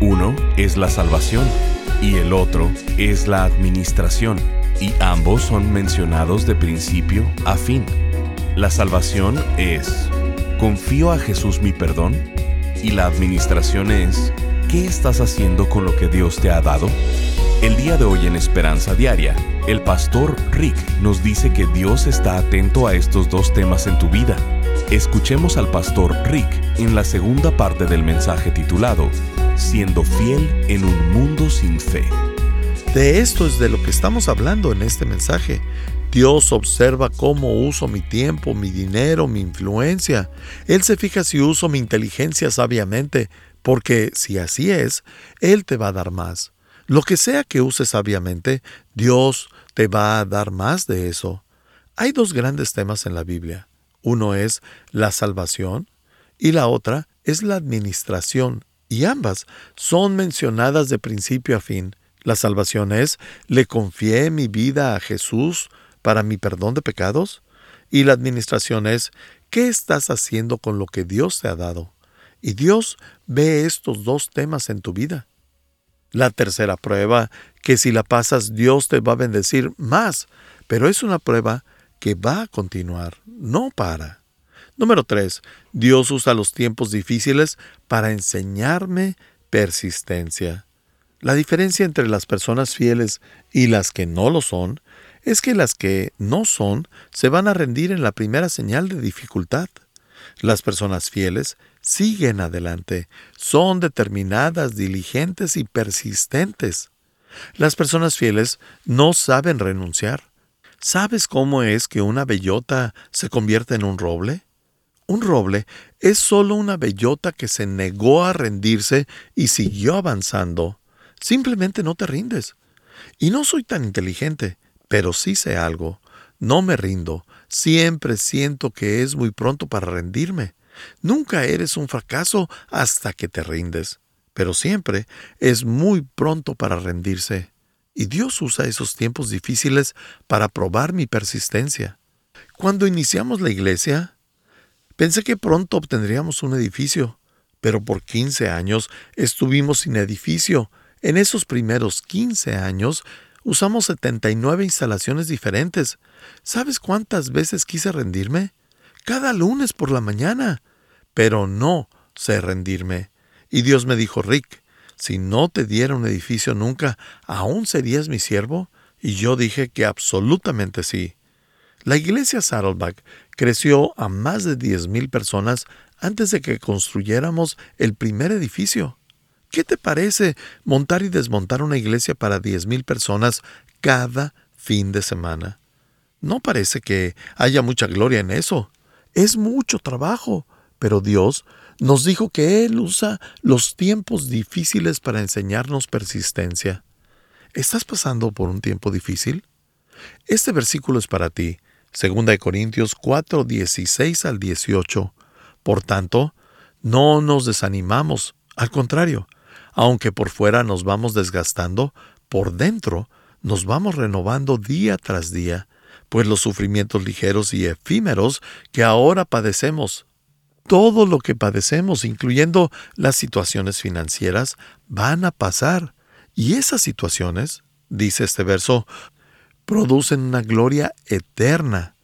uno es la salvación y el otro es la administración, y ambos son mencionados de principio a fin. La salvación es, confío a Jesús mi perdón, y la administración es, ¿qué estás haciendo con lo que Dios te ha dado? El día de hoy en Esperanza Diaria, el pastor Rick nos dice que Dios está atento a estos dos temas en tu vida. Escuchemos al pastor Rick en la segunda parte del mensaje titulado siendo fiel en un mundo sin fe. De esto es de lo que estamos hablando en este mensaje. Dios observa cómo uso mi tiempo, mi dinero, mi influencia. Él se fija si uso mi inteligencia sabiamente, porque si así es, Él te va a dar más. Lo que sea que uses sabiamente, Dios te va a dar más de eso. Hay dos grandes temas en la Biblia. Uno es la salvación y la otra es la administración y ambas son mencionadas de principio a fin. La salvación es, le confié mi vida a Jesús para mi perdón de pecados. Y la administración es, ¿qué estás haciendo con lo que Dios te ha dado? Y Dios ve estos dos temas en tu vida. La tercera prueba, que si la pasas Dios te va a bendecir más, pero es una prueba que va a continuar, no para. Número 3. Dios usa los tiempos difíciles para enseñarme persistencia. La diferencia entre las personas fieles y las que no lo son es que las que no son se van a rendir en la primera señal de dificultad. Las personas fieles siguen adelante, son determinadas, diligentes y persistentes. Las personas fieles no saben renunciar. ¿Sabes cómo es que una bellota se convierte en un roble? Un roble es solo una bellota que se negó a rendirse y siguió avanzando. Simplemente no te rindes. Y no soy tan inteligente, pero sí sé algo. No me rindo. Siempre siento que es muy pronto para rendirme. Nunca eres un fracaso hasta que te rindes. Pero siempre es muy pronto para rendirse. Y Dios usa esos tiempos difíciles para probar mi persistencia. Cuando iniciamos la iglesia, Pensé que pronto obtendríamos un edificio, pero por 15 años estuvimos sin edificio. En esos primeros 15 años usamos 79 instalaciones diferentes. ¿Sabes cuántas veces quise rendirme? Cada lunes por la mañana. Pero no sé rendirme. Y Dios me dijo, Rick, si no te diera un edificio nunca, ¿aún serías mi siervo? Y yo dije que absolutamente sí. La iglesia Saddleback creció a más de 10.000 personas antes de que construyéramos el primer edificio. ¿Qué te parece montar y desmontar una iglesia para 10.000 personas cada fin de semana? No parece que haya mucha gloria en eso. Es mucho trabajo, pero Dios nos dijo que Él usa los tiempos difíciles para enseñarnos persistencia. ¿Estás pasando por un tiempo difícil? Este versículo es para ti. Segunda de Corintios 4, 16 al 18. Por tanto, no nos desanimamos, al contrario, aunque por fuera nos vamos desgastando, por dentro nos vamos renovando día tras día, pues los sufrimientos ligeros y efímeros que ahora padecemos, todo lo que padecemos, incluyendo las situaciones financieras, van a pasar. Y esas situaciones, dice este verso, producen una gloria eterna.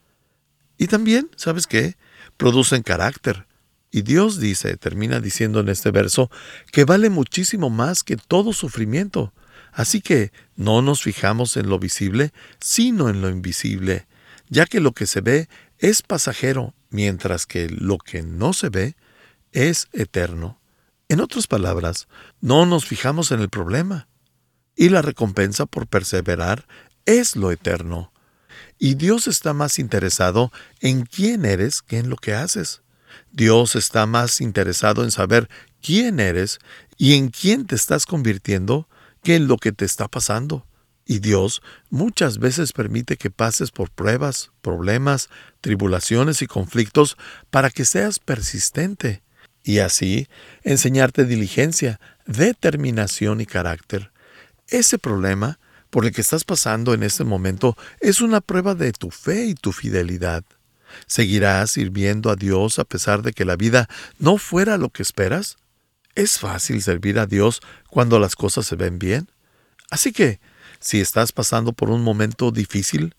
Y también, ¿sabes qué? Producen carácter. Y Dios dice, termina diciendo en este verso, que vale muchísimo más que todo sufrimiento. Así que no nos fijamos en lo visible, sino en lo invisible, ya que lo que se ve es pasajero, mientras que lo que no se ve es eterno. En otras palabras, no nos fijamos en el problema. Y la recompensa por perseverar es lo eterno. Y Dios está más interesado en quién eres que en lo que haces. Dios está más interesado en saber quién eres y en quién te estás convirtiendo que en lo que te está pasando. Y Dios muchas veces permite que pases por pruebas, problemas, tribulaciones y conflictos para que seas persistente y así enseñarte diligencia, determinación y carácter. Ese problema por el que estás pasando en este momento es una prueba de tu fe y tu fidelidad. ¿Seguirás sirviendo a Dios a pesar de que la vida no fuera lo que esperas? ¿Es fácil servir a Dios cuando las cosas se ven bien? Así que, si estás pasando por un momento difícil,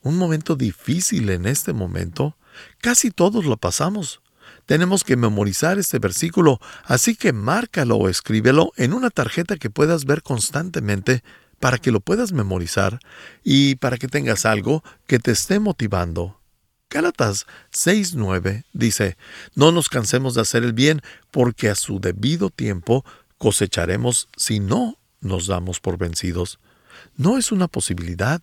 un momento difícil en este momento, casi todos lo pasamos. Tenemos que memorizar este versículo, así que márcalo o escríbelo en una tarjeta que puedas ver constantemente para que lo puedas memorizar y para que tengas algo que te esté motivando. Gálatas 6:9 dice, No nos cansemos de hacer el bien, porque a su debido tiempo cosecharemos si no nos damos por vencidos. No es una posibilidad,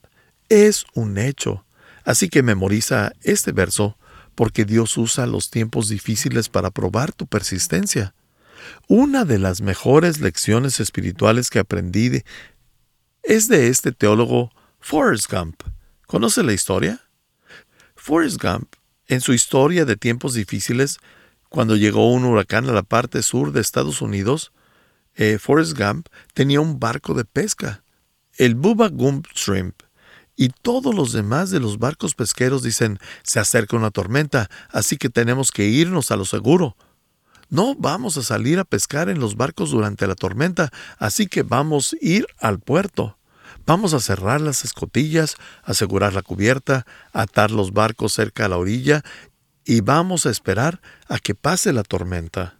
es un hecho. Así que memoriza este verso porque Dios usa los tiempos difíciles para probar tu persistencia. Una de las mejores lecciones espirituales que aprendí es de este teólogo Forrest Gump. ¿Conoce la historia? Forrest Gump, en su historia de tiempos difíciles, cuando llegó un huracán a la parte sur de Estados Unidos, eh, Forrest Gump tenía un barco de pesca, el Bubba Gump Shrimp, y todos los demás de los barcos pesqueros dicen, se acerca una tormenta, así que tenemos que irnos a lo seguro. No vamos a salir a pescar en los barcos durante la tormenta, así que vamos a ir al puerto. Vamos a cerrar las escotillas, asegurar la cubierta, atar los barcos cerca a la orilla y vamos a esperar a que pase la tormenta.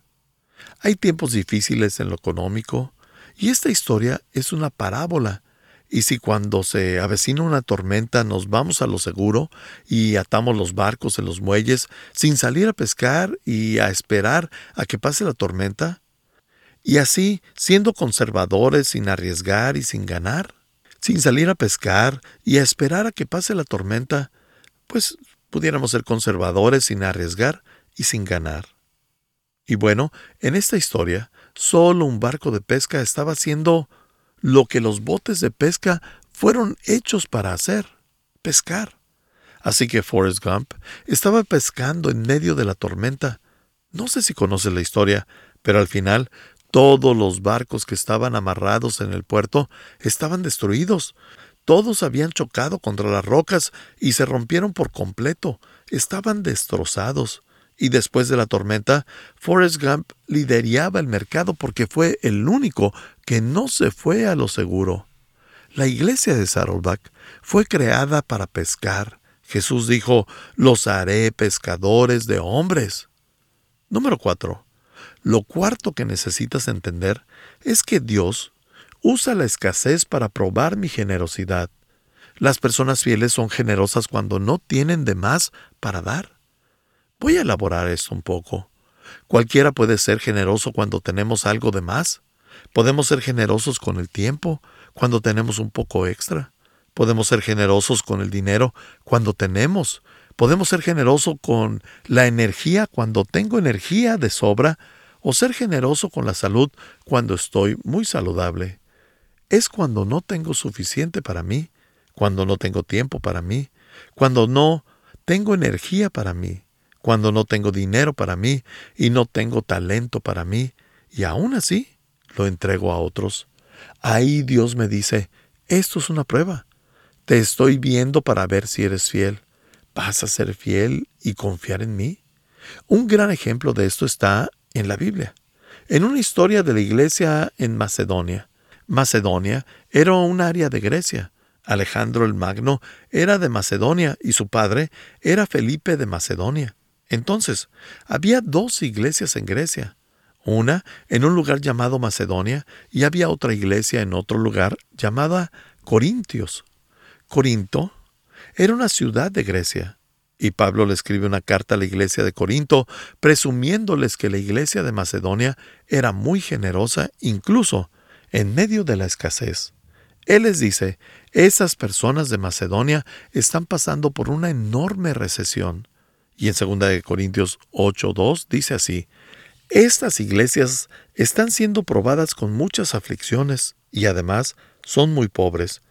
Hay tiempos difíciles en lo económico y esta historia es una parábola y si cuando se avecina una tormenta nos vamos a lo seguro y atamos los barcos en los muelles sin salir a pescar y a esperar a que pase la tormenta? Y así, siendo conservadores sin arriesgar y sin ganar, sin salir a pescar y a esperar a que pase la tormenta, pues pudiéramos ser conservadores sin arriesgar y sin ganar. Y bueno, en esta historia, solo un barco de pesca estaba siendo lo que los botes de pesca fueron hechos para hacer, pescar. Así que Forrest Gump estaba pescando en medio de la tormenta. No sé si conoce la historia, pero al final todos los barcos que estaban amarrados en el puerto estaban destruidos. Todos habían chocado contra las rocas y se rompieron por completo. Estaban destrozados y después de la tormenta, Forrest Gump lideraba el mercado porque fue el único que no se fue a lo seguro. La iglesia de Saddleback fue creada para pescar. Jesús dijo, los haré pescadores de hombres. Número 4. Lo cuarto que necesitas entender es que Dios usa la escasez para probar mi generosidad. Las personas fieles son generosas cuando no tienen de más para dar. Voy a elaborar esto un poco. Cualquiera puede ser generoso cuando tenemos algo de más. Podemos ser generosos con el tiempo, cuando tenemos un poco extra. Podemos ser generosos con el dinero cuando tenemos. Podemos ser generosos con la energía cuando tengo energía de sobra o ser generoso con la salud cuando estoy muy saludable. Es cuando no tengo suficiente para mí, cuando no tengo tiempo para mí, cuando no tengo energía para mí cuando no tengo dinero para mí y no tengo talento para mí, y aún así lo entrego a otros. Ahí Dios me dice, esto es una prueba. Te estoy viendo para ver si eres fiel. ¿Vas a ser fiel y confiar en mí? Un gran ejemplo de esto está en la Biblia, en una historia de la iglesia en Macedonia. Macedonia era un área de Grecia. Alejandro el Magno era de Macedonia y su padre era Felipe de Macedonia. Entonces, había dos iglesias en Grecia, una en un lugar llamado Macedonia y había otra iglesia en otro lugar llamada Corintios. Corinto era una ciudad de Grecia, y Pablo le escribe una carta a la iglesia de Corinto presumiéndoles que la iglesia de Macedonia era muy generosa incluso en medio de la escasez. Él les dice, esas personas de Macedonia están pasando por una enorme recesión. Y en 2 Corintios 8.2 dice así, Estas iglesias están siendo probadas con muchas aflicciones y además son muy pobres,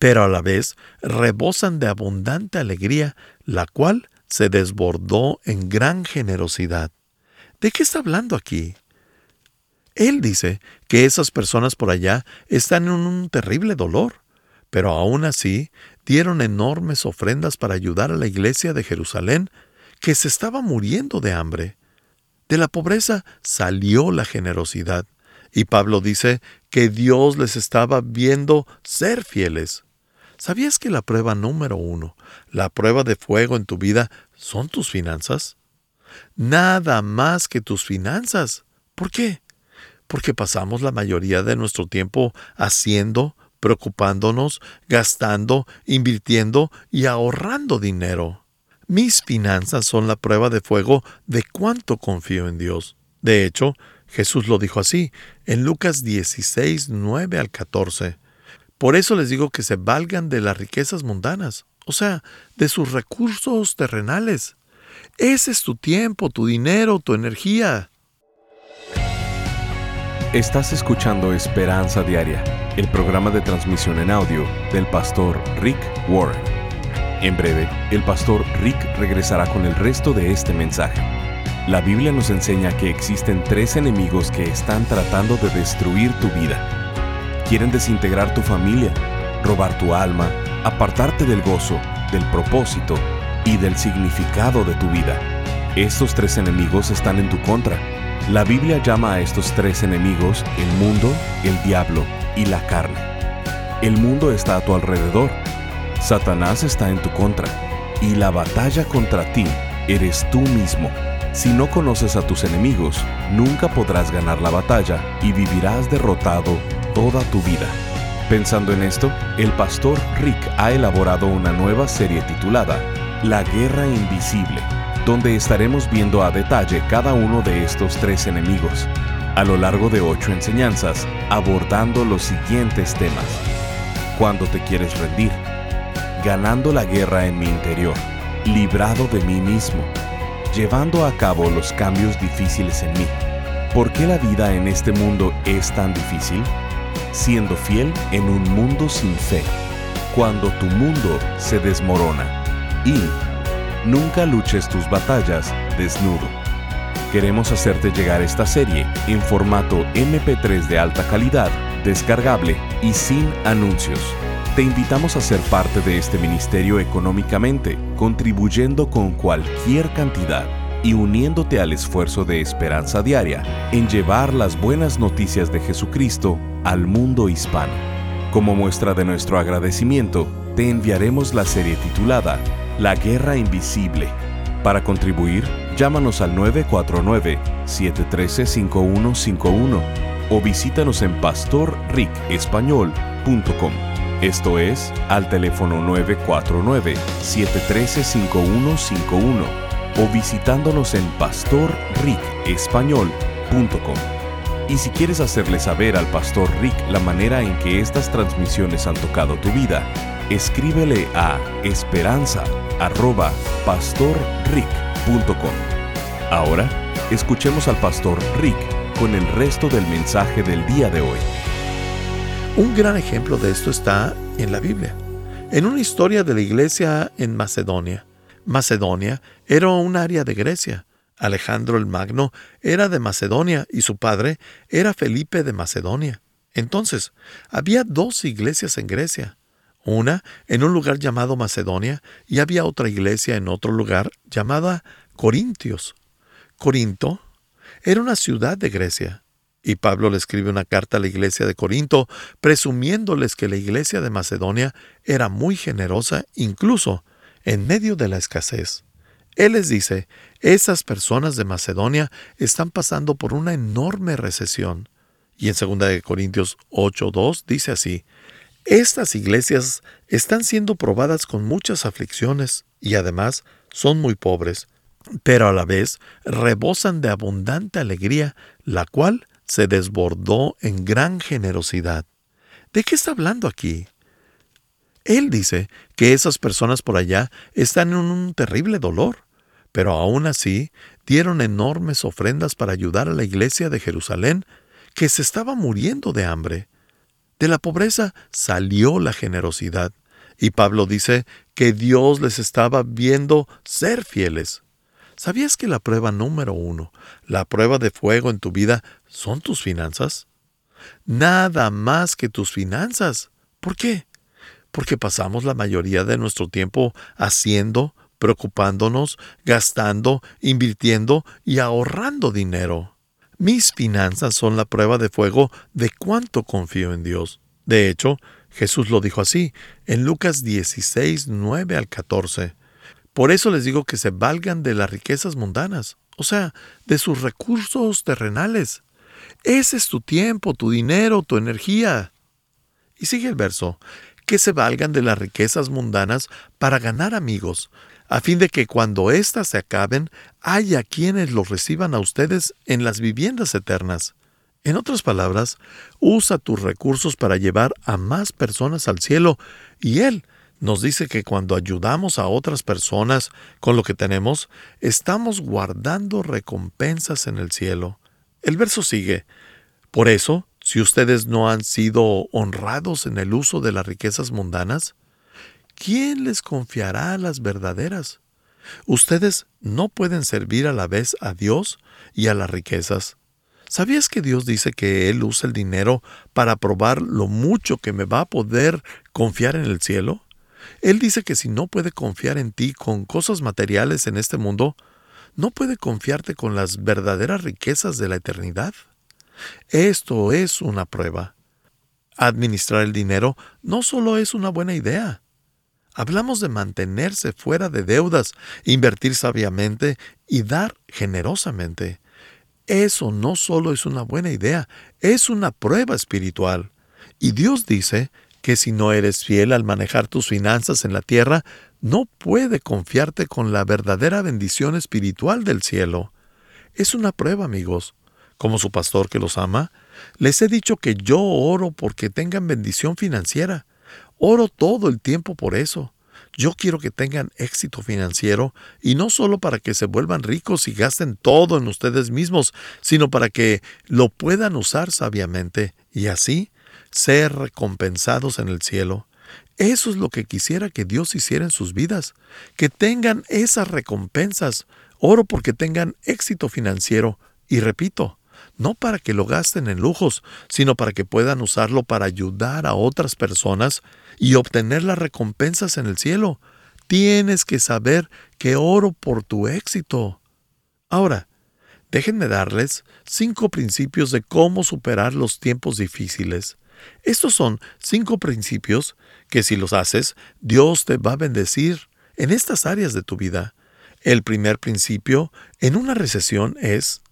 pero a la vez rebosan de abundante alegría, la cual se desbordó en gran generosidad. ¿De qué está hablando aquí? Él dice que esas personas por allá están en un terrible dolor, pero aún así dieron enormes ofrendas para ayudar a la iglesia de Jerusalén, que se estaba muriendo de hambre. De la pobreza salió la generosidad, y Pablo dice que Dios les estaba viendo ser fieles. ¿Sabías que la prueba número uno, la prueba de fuego en tu vida, son tus finanzas? Nada más que tus finanzas. ¿Por qué? Porque pasamos la mayoría de nuestro tiempo haciendo, preocupándonos, gastando, invirtiendo y ahorrando dinero. Mis finanzas son la prueba de fuego de cuánto confío en Dios. De hecho, Jesús lo dijo así en Lucas 16, 9 al 14. Por eso les digo que se valgan de las riquezas mundanas, o sea, de sus recursos terrenales. Ese es tu tiempo, tu dinero, tu energía. Estás escuchando Esperanza Diaria, el programa de transmisión en audio del pastor Rick Warren. En breve, el pastor Rick regresará con el resto de este mensaje. La Biblia nos enseña que existen tres enemigos que están tratando de destruir tu vida. Quieren desintegrar tu familia, robar tu alma, apartarte del gozo, del propósito y del significado de tu vida. Estos tres enemigos están en tu contra la Biblia llama a estos tres enemigos el mundo, el diablo y la carne. El mundo está a tu alrededor. Satanás está en tu contra. Y la batalla contra ti eres tú mismo. Si no conoces a tus enemigos, nunca podrás ganar la batalla y vivirás derrotado toda tu vida. Pensando en esto, el pastor Rick ha elaborado una nueva serie titulada La Guerra Invisible donde estaremos viendo a detalle cada uno de estos tres enemigos, a lo largo de ocho enseñanzas, abordando los siguientes temas. Cuando te quieres rendir, ganando la guerra en mi interior, librado de mí mismo, llevando a cabo los cambios difíciles en mí. ¿Por qué la vida en este mundo es tan difícil? Siendo fiel en un mundo sin fe, cuando tu mundo se desmorona y Nunca luches tus batallas desnudo. Queremos hacerte llegar esta serie en formato MP3 de alta calidad, descargable y sin anuncios. Te invitamos a ser parte de este ministerio económicamente, contribuyendo con cualquier cantidad y uniéndote al esfuerzo de esperanza diaria en llevar las buenas noticias de Jesucristo al mundo hispano. Como muestra de nuestro agradecimiento, te enviaremos la serie titulada la Guerra Invisible. Para contribuir, llámanos al 949-713-5151 o visítanos en pastorricespañol.com. Esto es al teléfono 949-713-5151 o visitándonos en pastorricespañol.com. Y si quieres hacerle saber al pastor Rick la manera en que estas transmisiones han tocado tu vida, escríbele a esperanza.pastorrick.com. Ahora, escuchemos al pastor Rick con el resto del mensaje del día de hoy. Un gran ejemplo de esto está en la Biblia, en una historia de la iglesia en Macedonia. Macedonia era un área de Grecia. Alejandro el Magno era de Macedonia y su padre era Felipe de Macedonia. Entonces, había dos iglesias en Grecia, una en un lugar llamado Macedonia y había otra iglesia en otro lugar llamada Corintios. Corinto era una ciudad de Grecia. Y Pablo le escribe una carta a la iglesia de Corinto, presumiéndoles que la iglesia de Macedonia era muy generosa, incluso en medio de la escasez. Él les dice, esas personas de Macedonia están pasando por una enorme recesión. Y en 2 Corintios 8.2 dice así, estas iglesias están siendo probadas con muchas aflicciones y además son muy pobres, pero a la vez rebosan de abundante alegría, la cual se desbordó en gran generosidad. ¿De qué está hablando aquí? Él dice que esas personas por allá están en un terrible dolor, pero aún así dieron enormes ofrendas para ayudar a la iglesia de Jerusalén, que se estaba muriendo de hambre. De la pobreza salió la generosidad. Y Pablo dice que Dios les estaba viendo ser fieles. ¿Sabías que la prueba número uno, la prueba de fuego en tu vida, son tus finanzas? Nada más que tus finanzas. ¿Por qué? Porque pasamos la mayoría de nuestro tiempo haciendo, preocupándonos, gastando, invirtiendo y ahorrando dinero. Mis finanzas son la prueba de fuego de cuánto confío en Dios. De hecho, Jesús lo dijo así en Lucas 16, 9 al 14. Por eso les digo que se valgan de las riquezas mundanas, o sea, de sus recursos terrenales. Ese es tu tiempo, tu dinero, tu energía. Y sigue el verso, que se valgan de las riquezas mundanas para ganar amigos, a fin de que cuando éstas se acaben, haya quienes los reciban a ustedes en las viviendas eternas. En otras palabras, usa tus recursos para llevar a más personas al cielo y Él nos dice que cuando ayudamos a otras personas con lo que tenemos, estamos guardando recompensas en el cielo. El verso sigue. Por eso, si ustedes no han sido honrados en el uso de las riquezas mundanas, ¿quién les confiará las verdaderas? Ustedes no pueden servir a la vez a Dios y a las riquezas. ¿Sabías que Dios dice que Él usa el dinero para probar lo mucho que me va a poder confiar en el cielo? Él dice que si no puede confiar en ti con cosas materiales en este mundo, no puede confiarte con las verdaderas riquezas de la eternidad. Esto es una prueba. Administrar el dinero no solo es una buena idea. Hablamos de mantenerse fuera de deudas, invertir sabiamente y dar generosamente. Eso no solo es una buena idea, es una prueba espiritual. Y Dios dice que si no eres fiel al manejar tus finanzas en la tierra, no puede confiarte con la verdadera bendición espiritual del cielo. Es una prueba, amigos. Como su pastor que los ama, les he dicho que yo oro porque tengan bendición financiera. Oro todo el tiempo por eso. Yo quiero que tengan éxito financiero y no solo para que se vuelvan ricos y gasten todo en ustedes mismos, sino para que lo puedan usar sabiamente y así ser recompensados en el cielo. Eso es lo que quisiera que Dios hiciera en sus vidas, que tengan esas recompensas. Oro porque tengan éxito financiero y repito, no para que lo gasten en lujos, sino para que puedan usarlo para ayudar a otras personas y obtener las recompensas en el cielo. Tienes que saber que oro por tu éxito. Ahora, déjenme darles cinco principios de cómo superar los tiempos difíciles. Estos son cinco principios que si los haces, Dios te va a bendecir en estas áreas de tu vida. El primer principio en una recesión es,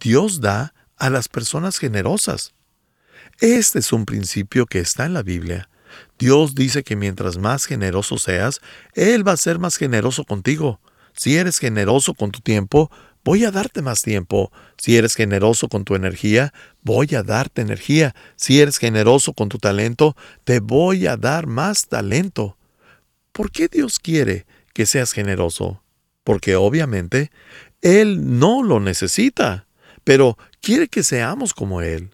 Dios da a las personas generosas. Este es un principio que está en la Biblia. Dios dice que mientras más generoso seas, Él va a ser más generoso contigo. Si eres generoso con tu tiempo, voy a darte más tiempo. Si eres generoso con tu energía, voy a darte energía. Si eres generoso con tu talento, te voy a dar más talento. ¿Por qué Dios quiere que seas generoso? Porque obviamente Él no lo necesita, pero quiere que seamos como Él.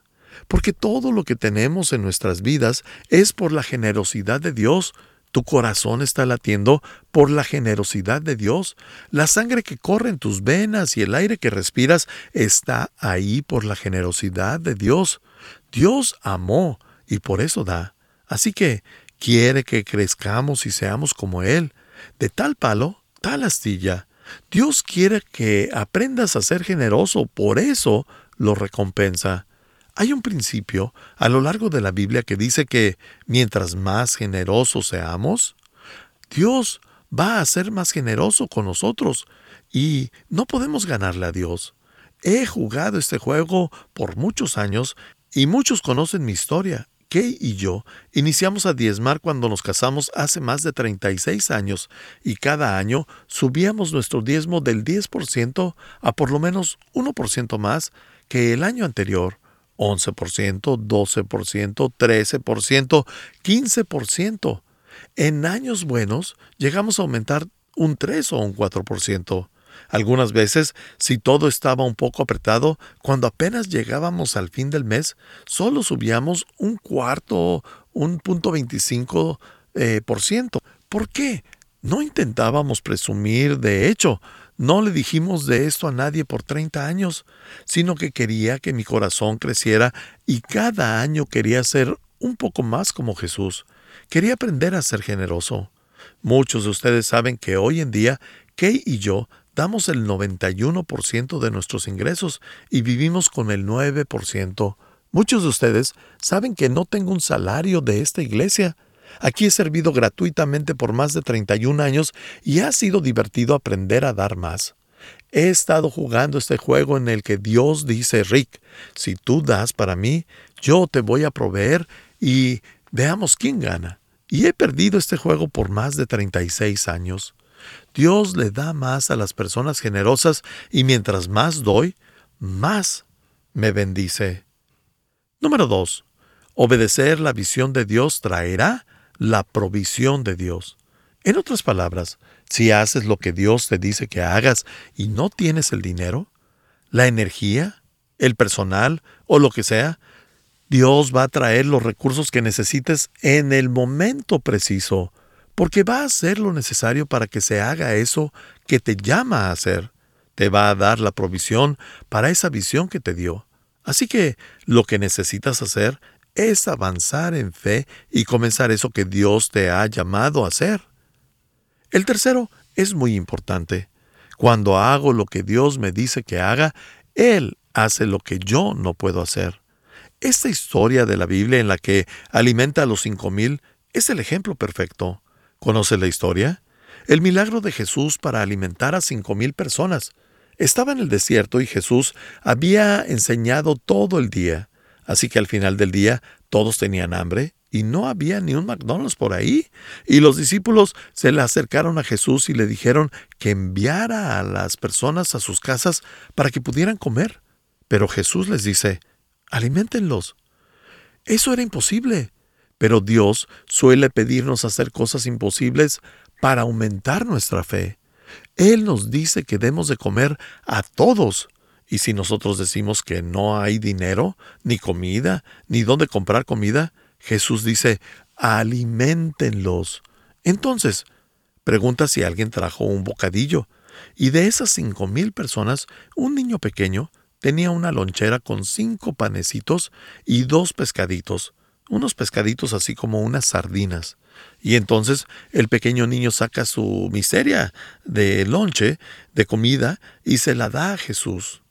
Porque todo lo que tenemos en nuestras vidas es por la generosidad de Dios, tu corazón está latiendo por la generosidad de Dios. La sangre que corre en tus venas y el aire que respiras está ahí por la generosidad de Dios. Dios amó y por eso da. Así que quiere que crezcamos y seamos como Él. De tal palo, tal astilla. Dios quiere que aprendas a ser generoso, por eso lo recompensa. Hay un principio a lo largo de la Biblia que dice que mientras más generosos seamos, Dios va a ser más generoso con nosotros y no podemos ganarle a Dios. He jugado este juego por muchos años y muchos conocen mi historia. Kay y yo iniciamos a diezmar cuando nos casamos hace más de 36 años y cada año subíamos nuestro diezmo del 10% a por lo menos 1% más que el año anterior. 11%, 12%, 13%, 15%. En años buenos llegamos a aumentar un 3 o un 4%. Algunas veces, si todo estaba un poco apretado, cuando apenas llegábamos al fin del mes, solo subíamos un cuarto, un punto veinticinco eh, por ciento. ¿Por qué? No intentábamos presumir, de hecho, no le dijimos de esto a nadie por 30 años, sino que quería que mi corazón creciera y cada año quería ser un poco más como Jesús. Quería aprender a ser generoso. Muchos de ustedes saben que hoy en día Kay y yo damos el 91% de nuestros ingresos y vivimos con el 9%. Muchos de ustedes saben que no tengo un salario de esta iglesia. Aquí he servido gratuitamente por más de 31 años y ha sido divertido aprender a dar más. He estado jugando este juego en el que Dios dice, Rick, si tú das para mí, yo te voy a proveer y veamos quién gana. Y he perdido este juego por más de 36 años. Dios le da más a las personas generosas y mientras más doy, más me bendice. Número 2. Obedecer la visión de Dios traerá la provisión de Dios. En otras palabras, si haces lo que Dios te dice que hagas y no tienes el dinero, la energía, el personal o lo que sea, Dios va a traer los recursos que necesites en el momento preciso, porque va a hacer lo necesario para que se haga eso que te llama a hacer. Te va a dar la provisión para esa visión que te dio. Así que lo que necesitas hacer es avanzar en fe y comenzar eso que Dios te ha llamado a hacer. El tercero es muy importante. Cuando hago lo que Dios me dice que haga, Él hace lo que yo no puedo hacer. Esta historia de la Biblia en la que alimenta a los cinco mil es el ejemplo perfecto. ¿Conoce la historia? El milagro de Jesús para alimentar a cinco mil personas. Estaba en el desierto y Jesús había enseñado todo el día. Así que al final del día todos tenían hambre y no había ni un McDonald's por ahí. Y los discípulos se le acercaron a Jesús y le dijeron que enviara a las personas a sus casas para que pudieran comer. Pero Jesús les dice, aliméntenlos. Eso era imposible. Pero Dios suele pedirnos hacer cosas imposibles para aumentar nuestra fe. Él nos dice que debemos de comer a todos, y si nosotros decimos que no hay dinero, ni comida, ni dónde comprar comida, Jesús dice, aliméntenlos. Entonces, pregunta si alguien trajo un bocadillo. Y de esas cinco mil personas, un niño pequeño tenía una lonchera con cinco panecitos y dos pescaditos, unos pescaditos así como unas sardinas. Y entonces el pequeño niño saca su miseria de lonche, de comida, y se la da a Jesús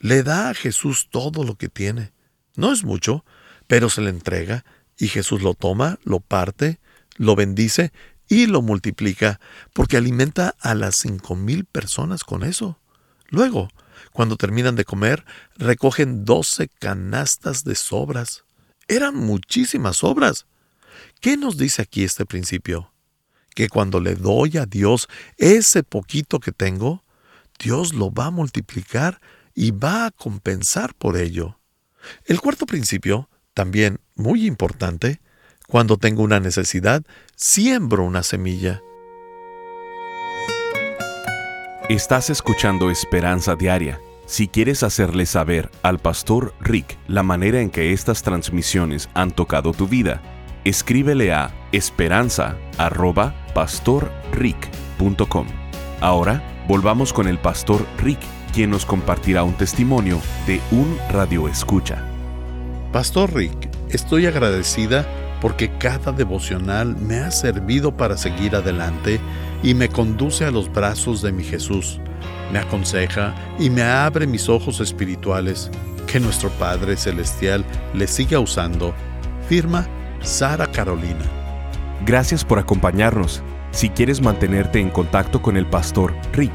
le da a Jesús todo lo que tiene. No es mucho, pero se le entrega y Jesús lo toma, lo parte, lo bendice y lo multiplica, porque alimenta a las cinco mil personas con eso. Luego, cuando terminan de comer, recogen doce canastas de sobras. Eran muchísimas sobras. ¿Qué nos dice aquí este principio? Que cuando le doy a Dios ese poquito que tengo, Dios lo va a multiplicar y va a compensar por ello. El cuarto principio, también muy importante, cuando tengo una necesidad, siembro una semilla. Estás escuchando Esperanza Diaria. Si quieres hacerle saber al pastor Rick la manera en que estas transmisiones han tocado tu vida, escríbele a esperanza.pastorrick.com. Ahora volvamos con el pastor Rick quien nos compartirá un testimonio de un radio escucha. Pastor Rick, estoy agradecida porque cada devocional me ha servido para seguir adelante y me conduce a los brazos de mi Jesús. Me aconseja y me abre mis ojos espirituales. Que nuestro Padre Celestial le siga usando. Firma Sara Carolina. Gracias por acompañarnos. Si quieres mantenerte en contacto con el pastor Rick,